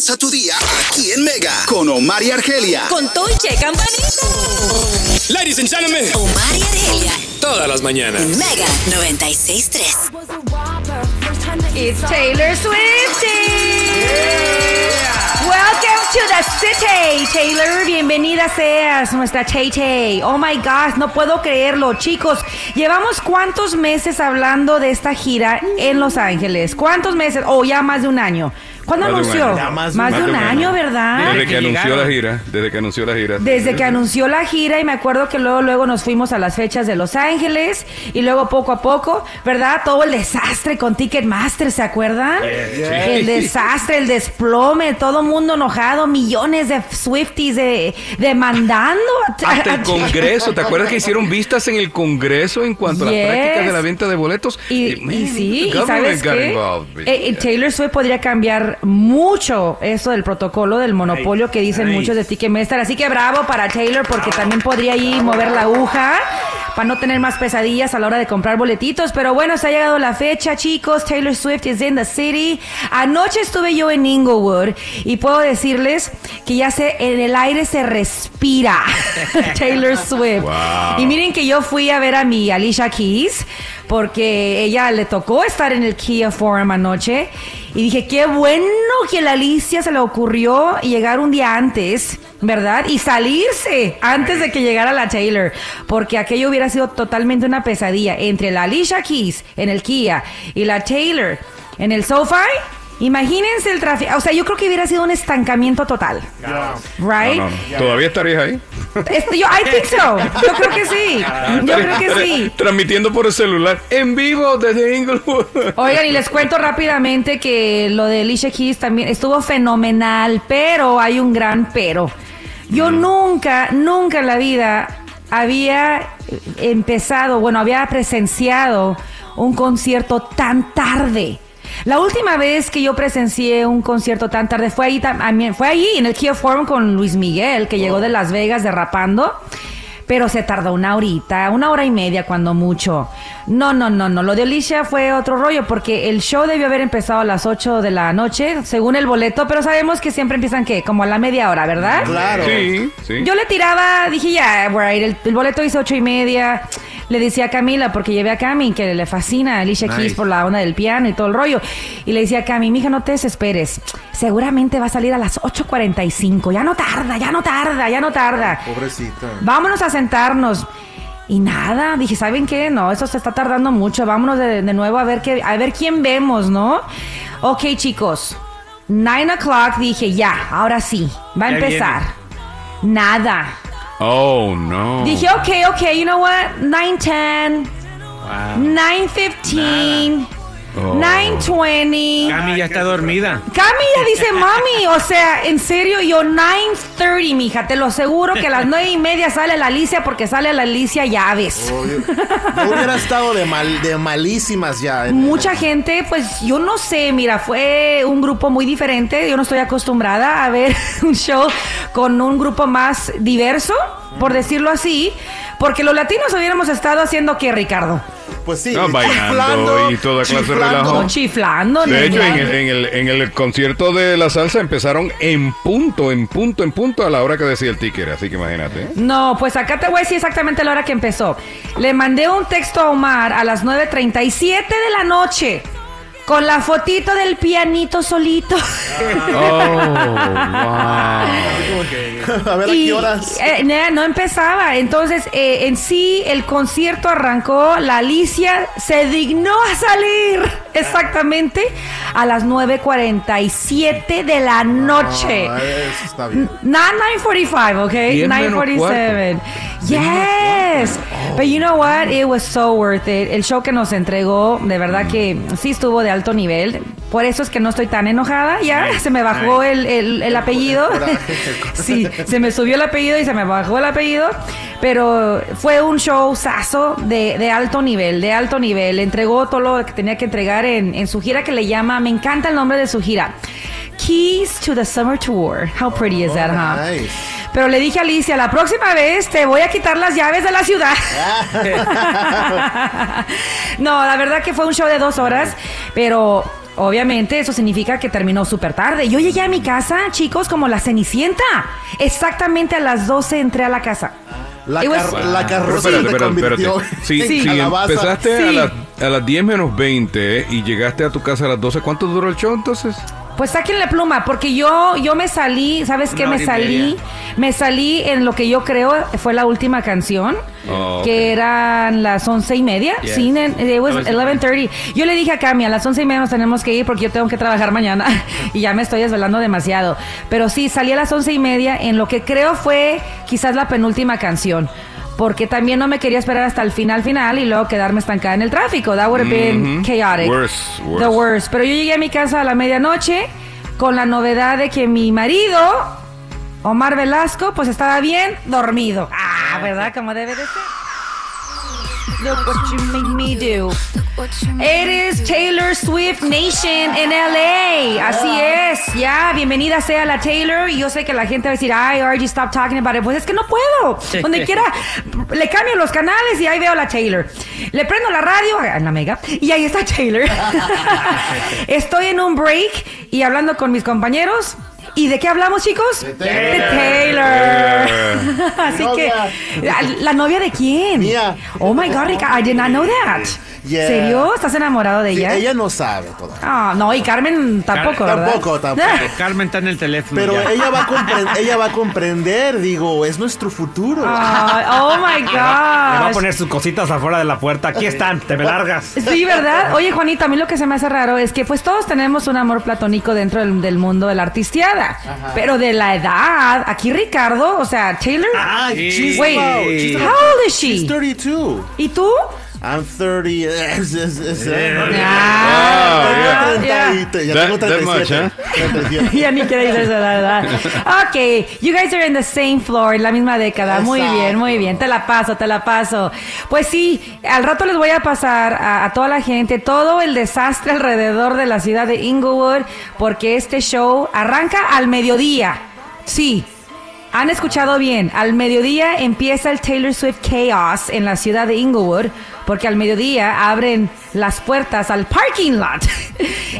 Comienza tu día aquí en Mega con Omar y Argelia. Con Toiche Campanita. Ladies and gentlemen, Omar y Argelia. todas las mañanas. Mega 96.3. It's Taylor Swift. Welcome to the city, Taylor. Bienvenida seas, nuestra Tay Tay. Oh my gosh, no puedo creerlo, chicos. Llevamos cuántos meses hablando de esta gira en Los Ángeles. ¿Cuántos meses? O ya más de un año. ¿Cuándo Más anunció? más más, de de un año. año, ¿verdad? Desde que que anunció la gira, desde que anunció la gira. Desde que anunció la gira y me acuerdo que luego luego nos fuimos a las fechas de Los Ángeles y luego poco a poco, ¿verdad? Todo el desastre con Ticketmaster, ¿se acuerdan? El desastre, el desplome, todo mundo enojado, millones de Swifties de, demandando. a- Hasta el Congreso, ¿te acuerdas que hicieron vistas en el Congreso en cuanto a las prácticas de la venta de boletos? Y, man, y sí, y sabes qué? Eh, eh, Taylor Swift podría cambiar mucho eso del protocolo del monopolio que dicen nice. muchos de Ticketmaster. Así que bravo para Taylor porque también podría ahí mover la aguja para no tener más pesadillas a la hora de comprar boletitos. Pero bueno, se ha llegado la fecha, chicos. Taylor Swift is in the city. Anoche estuve yo en Inglewood y puedo decirles que ya se en el aire se respira Taylor Swift. Wow. Y miren que yo fui a ver a mi Alicia Keys porque ella le tocó estar en el Kia Forum anoche y dije, qué bueno que la Alicia se le ocurrió llegar un día antes, ¿verdad? Y salirse antes de que llegara la Taylor, porque aquello hubiera sido totalmente una pesadilla entre la Alicia Keys en el Kia y la Taylor en el SoFi. Imagínense el tráfico, o sea, yo creo que hubiera sido un estancamiento total. Right? No, no, no. ¿Todavía estarías ahí? Este, yo, I think so. Yo creo que sí. Yo creo que sí. Transmitiendo por el celular, en vivo desde Inglewood. Oigan, y les cuento rápidamente que lo de Alicia Keys también estuvo fenomenal, pero hay un gran pero. Yo nunca, nunca en la vida había empezado, bueno, había presenciado un concierto tan tarde. La última vez que yo presencié un concierto tan tarde fue ahí también, fue ahí en el Kia Forum con Luis Miguel, que llegó de Las Vegas derrapando. Pero se tardó una horita, una hora y media cuando mucho. No, no, no, no. Lo de Alicia fue otro rollo porque el show debió haber empezado a las 8 de la noche, según el boleto, pero sabemos que siempre empiezan, ¿qué? Como a la media hora, ¿verdad? Claro. Sí, sí. Yo le tiraba, dije ya, right, el, el boleto dice ocho y media. Le decía a Camila, porque llevé a Cami, que le fascina a Alicia Keys por la onda del piano y todo el rollo. Y le decía a Cami, mija, no te desesperes. Seguramente va a salir a las 8.45. Ya no tarda, ya no tarda, ya no tarda. Pobrecita. Vámonos a sentarnos. Y nada, dije, ¿saben qué? No, eso se está tardando mucho. Vámonos de, de nuevo a ver qué, a ver quién vemos, ¿no? Ok, chicos. Nine o'clock, dije, ya, ahora sí, va a Ya empezar. Nada. Oh, no. Dije, ok, ok, you know what? 910, 915, Oh. 920. Cami ya está dormida. Cami ya dice mami, o sea, en serio, yo 9.30, mija, te lo aseguro que a las nueve y media sale la Alicia porque sale la Alicia Llaves. Oh, yo, yo hubiera estado de mal, de malísimas ya. en- Mucha gente, pues yo no sé, mira, fue un grupo muy diferente, yo no estoy acostumbrada a ver un show con un grupo más diverso, por decirlo así, porque los latinos hubiéramos estado haciendo que Ricardo, Pues sí. No, bailando y toda clase de chiflando. relajo. no chiflando, De hecho, en el, en, el, en el concierto de la salsa empezaron en punto, en punto, en punto a la hora que decía el ticket. Así que imagínate. ¿eh? No, pues acá te voy a decir exactamente la hora que empezó. Le mandé un texto a Omar a las 9.37 de la noche. Con la fotito del pianito solito. Oh, wow. A ver a Y, qué horas. eh, no empezaba. Entonces, eh, en sí, el concierto arrancó. La Alicia se dignó a salir exactamente a las 9.47 de la noche. Ah, eso está bien. Not 9:45, okay? Diez menos 9:47. Yes. But you know what? It was so worth it. El show que nos entregó, de verdad que sí estuvo de alto nivel. Por eso es que no estoy tan enojada. Ya se me bajó el, el- el apellido. sí, se me subió el apellido y se me bajó el apellido. Pero fue un show saso de, de alto nivel, de alto nivel. Entregó todo lo que tenía que entregar en, en su gira que le llama, me encanta el nombre de su gira. Keys to the Summer Tour. How pretty is that, huh? Nice. Pero le dije a Alicia, la próxima vez te voy a quitar las llaves de la ciudad. no, la verdad que fue un show de dos horas, pero obviamente eso significa que terminó súper tarde. Yo llegué a mi casa, chicos, como la cenicienta. Exactamente a las 12 entré a la casa. La, was- car- la Pero carroza espérate, espérate, espérate. Si, empezaste Sí. a, las, a las 10 menos 20 y llegaste a tu casa a las 12, ¿cuánto duró el show entonces? Pues saquen la pluma, porque yo, yo me salí, ¿sabes qué? Una Me salí, me salí en lo que yo creo fue la última canción, Oh, que eran las once y media. Yes. Sí, it was 11:30. 11:30. Yo le dije a Cami, a las once y media nos tenemos que ir porque yo tengo que trabajar mañana y ya me estoy desvelando demasiado. Pero sí, salí a las once y media en lo que creo fue quizás la penúltima canción. Porque también no me quería esperar hasta el final final y luego quedarme estancada en el tráfico. That would have been Mhm. chaotic. Worse, worse. The worst. Pero yo llegué a mi casa a la medianoche con la novedad de que mi marido, Omar Velasco, pues estaba bien dormido. Ah, ¿verdad? Como debe de ser. Look what you made me do. It is Taylor Swift Nation en LA. Así es. Ya, bienvenida sea la Taylor. Y yo sé que la gente va a decir, ay, RG, stop talking about it. Pues es que no puedo. Donde quiera, le cambio los canales y ahí veo a la Taylor. Le prendo la radio, en la mega, y ahí está Taylor. Estoy en un break y hablando con mis compañeros. ¿Y de qué hablamos, chicos? De Taylor. Así que, ¿la, la novia de quién? Mía. Oh my God, Rica, I did not know that. Yeah. ¿Serio? ¿Estás enamorado de Sí, ella? ella no sabe todavía. Ah, no, y Carmen tampoco, Car- ¿verdad? tampoco, tampoco. Carmen está en el teléfono. Pero ya. ella va, a ella va a comprender, digo, es nuestro futuro. Ah, oh my Le va a God. poner sus cositas afuera de la puerta. Aquí están, te me largas. Sí, ¿verdad? Oye, Juanita, a mí lo que se me hace raro es que pues todos tenemos un amor platónico dentro del, del mundo de la artisteada. Pero de la edad, aquí Ricardo, o sea, Taylor. Ay, Sí. she's Wait, about- she's how old is She's she? 32. ¿Y tú? I'm 30. Es- es- es- Ah, Tengo ya. 30 y- ya That- tengo that much, 37. 37. ya ni decir esa edad. Ok, you guys are in the same floor, en la misma década. Muy Exacto. bien, muy bien. Te la paso, te la paso. Pues sí, al rato les voy a pasar a, a toda la gente todo el desastre alrededor de la ciudad de Inglewood, porque este show arranca al mediodía. Sí. Han escuchado bien, al mediodía empieza el Taylor Swift Chaos en la ciudad de Inglewood, porque al mediodía abren las puertas al parking lot.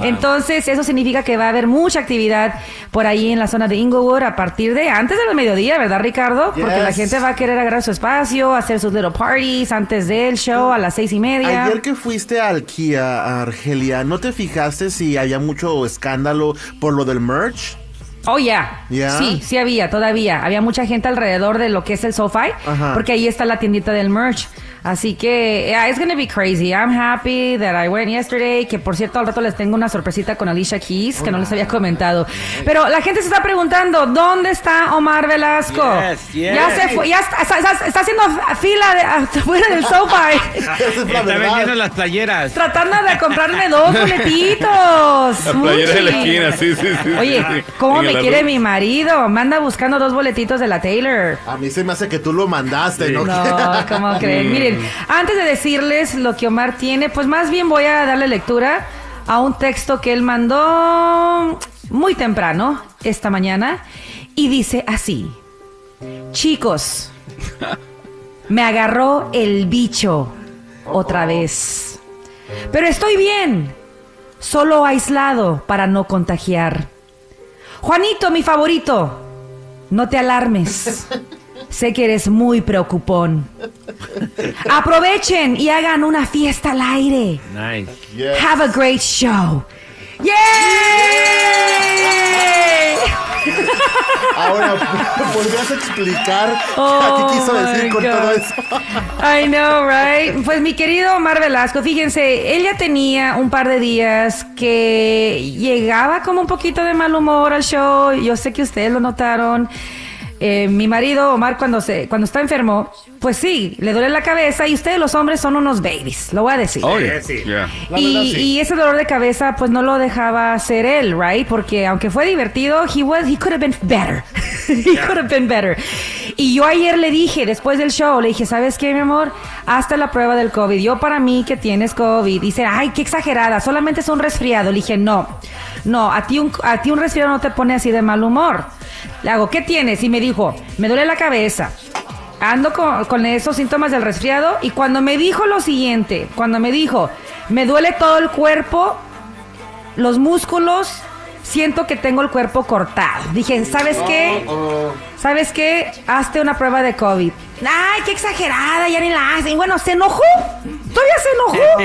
Entonces, eso significa que va a haber mucha actividad por ahí en la zona de Inglewood a partir de antes del mediodía, ¿verdad, Ricardo? Porque la gente va a querer agarrar su espacio, hacer sus little parties antes del show a las seis y media. Ayer que fuiste al Kia, Argelia, ¿no te fijaste si había mucho escándalo por lo del merch? Oh, yeah. ¿Ya? Sí, sí había, todavía. Había mucha gente alrededor de lo que es el SoFi, Ajá. porque ahí está la tiendita del merch. Así que, yeah, it's gonna be crazy. I'm happy that I went yesterday. Que por cierto, al rato les tengo una sorpresita con Alicia Keys, que no les había comentado. Pero la gente se está preguntando, ¿dónde está Omar Velasco? Yes, yes. Ya se fue, ya está, está- está- está haciendo fila de, afuera del la Está verdad. vendiendo las playeras. Tratando de comprarme dos boletitos. La playera de la esquina, sí, sí, sí. Oye. ¿cómo me quiere mi marido? Me anda buscando dos boletitos de la Taylor. A mí se me hace que tú lo mandaste, ¿no? No, ¿cómo creen? Miren, antes de decirles lo que Omar tiene, pues más bien voy a darle lectura a un texto que él mandó muy temprano esta mañana y dice así: Chicos, me agarró el bicho otra vez. Pero estoy bien, solo aislado para no contagiar. Juanito, mi favorito, no te alarmes. Sé que eres muy preocupón. Aprovechen y hagan una fiesta al aire. Nice. Yes. Have a great show. ¡Yay! Ahora, ¿podrías explicar Oh, qué quiso decir con God. todo eso? I know, right? Pues mi querido Omar Velasco, fíjense, él ya tenía un par de días que llegaba como un poquito de mal humor al show. Yo sé que ustedes lo notaron. Eh, mi marido Omar cuando se cuando está enfermo, pues sí, le duele la cabeza y ustedes los hombres son unos babies, lo voy a decir. Oh, yeah. Sí. Yeah. La y, verdad, sí. y ese dolor de cabeza pues no lo dejaba ser él, right? Porque aunque fue divertido, he was he could have been better. he could have been better. Y yo ayer le dije después del show, le dije, "¿Sabes qué, mi amor? Hasta la prueba del COVID. Yo para mí que tienes COVID." Dice, "Ay, qué exagerada, solamente es un resfriado." Le dije, "No. No, a ti un a ti un resfriado no te pone así de mal humor." Le hago, "¿Qué tienes?" Y me dijo, "Me duele la cabeza." Ando con, con esos síntomas del resfriado y cuando me dijo lo siguiente, cuando me dijo, me duele todo el cuerpo, los músculos, siento que tengo el cuerpo cortado. Dije, ¿sabes qué? ¿Sabes qué? Hazte una prueba de COVID. Ay, qué exagerada, ya ni la hacen. Bueno, se enojó. Todavía se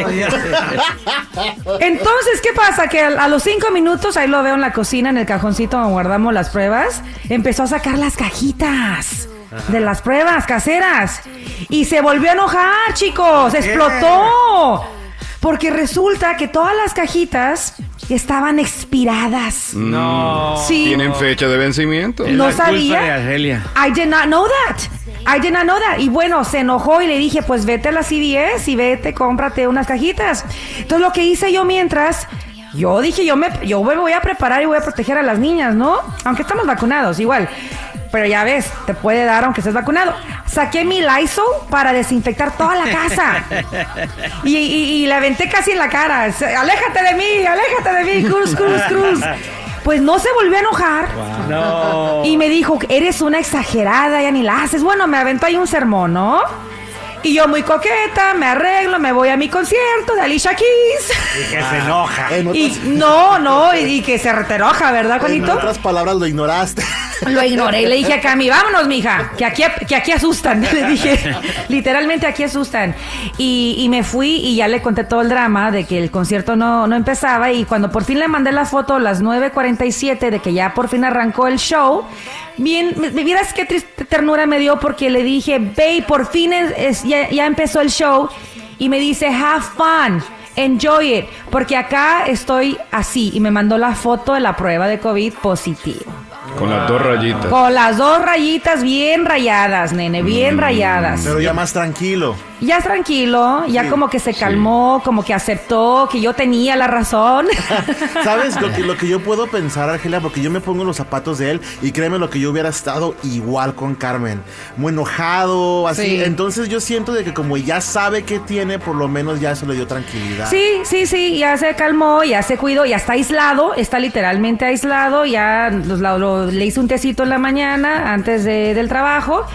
enojó. Entonces, ¿qué pasa? Que a, a los cinco minutos, ahí lo veo en la cocina, en el cajoncito donde guardamos las pruebas, empezó a sacar las cajitas de las pruebas caseras. Y se volvió a enojar, chicos. Explotó. Porque resulta que todas las cajitas estaban expiradas. No. Sí. Tienen fecha de vencimiento. No la culpa sabía. de Argelia. I did not know that. I did not know that. Y bueno, se enojó y le dije, pues vete a la CVS y vete, cómprate unas cajitas. Entonces lo que hice yo mientras, yo dije, yo me, yo me voy a preparar y voy a proteger a las niñas, ¿no? Aunque estamos vacunados, igual. Pero ya ves, te puede dar aunque estés vacunado. Saqué mi Lysol para desinfectar toda la casa. Y, y, y la aventé casi en la cara. Aléjate de mí, aléjate de mí, cruz, cruz, cruz. Pues no se volvió a enojar. No. Y me dijo, eres una exagerada, ya ni la haces. Bueno, me aventó ahí un sermón, ¿no? Y yo muy coqueta, me arreglo, me voy a mi concierto de Alicia Keys. Y que se enoja. En otras, Y no, no, y, y que se reteroja, ¿verdad, en Juanito? otras palabras, lo ignoraste. Lo ignoré y le dije a Cami, vámonos, mija, que aquí, que aquí asustan. Le dije, literalmente aquí asustan. Y, y me fui y ya le conté todo el drama de que el concierto no, no empezaba. Y cuando por fin le mandé la foto a las 9.47 de que ya por fin arrancó el show, bien, me, vieras qué triste ternura me dio porque le dije, babe, por fin es, es- ya, ya empezó el show. Y me dice, have fun. Enjoy it, porque acá estoy así y me mandó la foto de la prueba de COVID positivo. Con las dos rayitas. Con las dos rayitas bien rayadas, nene, bien rayadas. Pero ya más tranquilo. Ya tranquilo, ya como que se calmó, como que aceptó que yo tenía la razón. ¿Sabes lo que, lo que yo puedo pensar, Argelia? Porque yo me pongo en los zapatos de él y créeme lo que yo hubiera estado igual con Carmen. Muy enojado, así. Sí. Entonces yo siento de que como ya sabe qué tiene, por lo menos ya eso le dio tranquilidad. Sí, sí, sí, ya se calmó, ya se cuidó, ya está aislado, está literalmente aislado, ya la- lo- le hice un tecito en la mañana antes de- del trabajo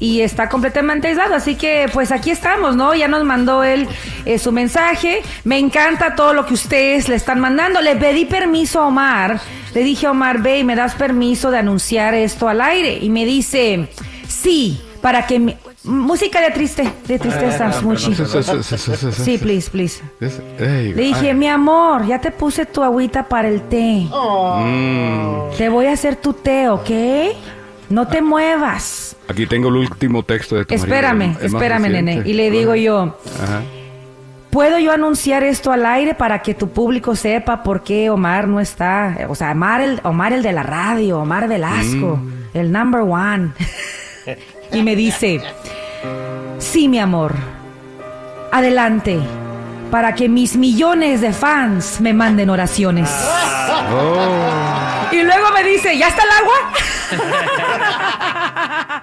y está completamente aislado, así que pues aquí estamos, ¿no? Ya nos mandó él eh, su mensaje, me encanta todo lo que ustedes le están mandando, le pedí permiso a Omar, le dije a Omar, ve, ¿me das permiso de anunciar esto al aire? Y me dice, sí, para que... mi- Música de triste, de tristeza, Smuchi. Sí, please, please. Le dije, mi amor, ya te puse tu agüita para el té. mm, Te voy a hacer tu té, ¿ok? No te muevas. aquí tengo el último texto de tu Espérame, espérame, nene. Y le digo yo, Ajá. ¿puedo yo anunciar esto al aire para que tu público sepa por qué Omar no está? O sea, Omar el, Omar el de la radio, Omar Velasco, el number one. y me dice, sí, mi amor, adelante, para que mis millones de fans me manden oraciones. Oh. Y luego me dice, ¿ya está el agua?